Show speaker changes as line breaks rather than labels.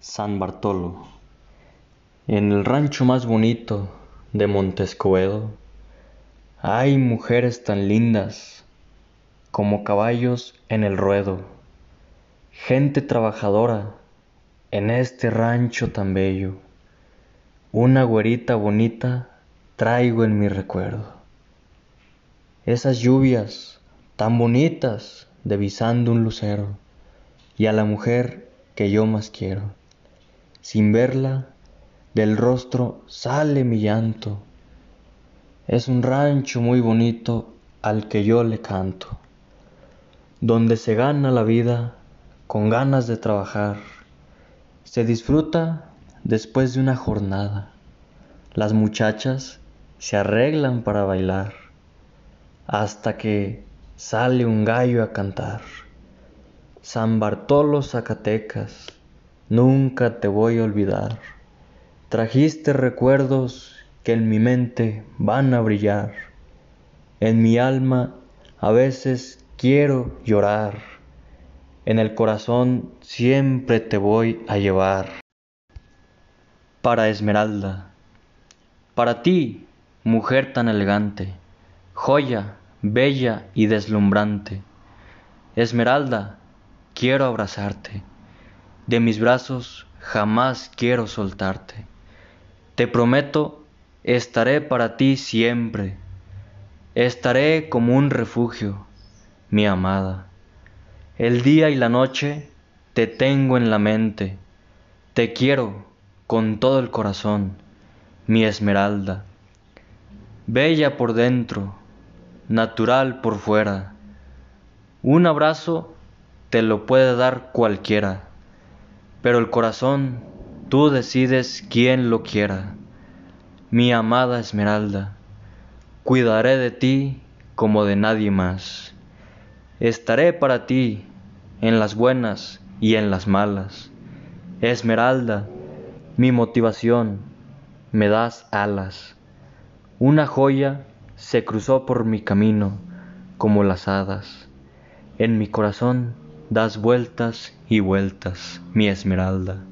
San Bartolo. En el rancho más bonito de Montescoedo hay mujeres tan lindas como caballos en el ruedo, gente trabajadora en este rancho tan bello. Una güerita bonita traigo en mi recuerdo. Esas lluvias tan bonitas divisando un lucero y a la mujer que yo más quiero. Sin verla, del rostro sale mi llanto. Es un rancho muy bonito al que yo le canto, donde se gana la vida con ganas de trabajar. Se disfruta después de una jornada. Las muchachas se arreglan para bailar hasta que sale un gallo a cantar. San Bartolo, Zacatecas, nunca te voy a olvidar. Trajiste recuerdos que en mi mente van a brillar. En mi alma a veces quiero llorar. En el corazón siempre te voy a llevar. Para Esmeralda. Para ti, mujer tan elegante, joya, bella y deslumbrante. Esmeralda, quiero abrazarte, de mis brazos jamás quiero soltarte. Te prometo, estaré para ti siempre, estaré como un refugio, mi amada. El día y la noche te tengo en la mente, te quiero con todo el corazón, mi esmeralda. Bella por dentro, natural por fuera. Un abrazo te lo puede dar cualquiera, pero el corazón tú decides quién lo quiera. Mi amada Esmeralda, cuidaré de ti como de nadie más. Estaré para ti en las buenas y en las malas. Esmeralda, mi motivación, me das alas. Una joya se cruzó por mi camino como las hadas. En mi corazón das vueltas y vueltas, mi esmeralda.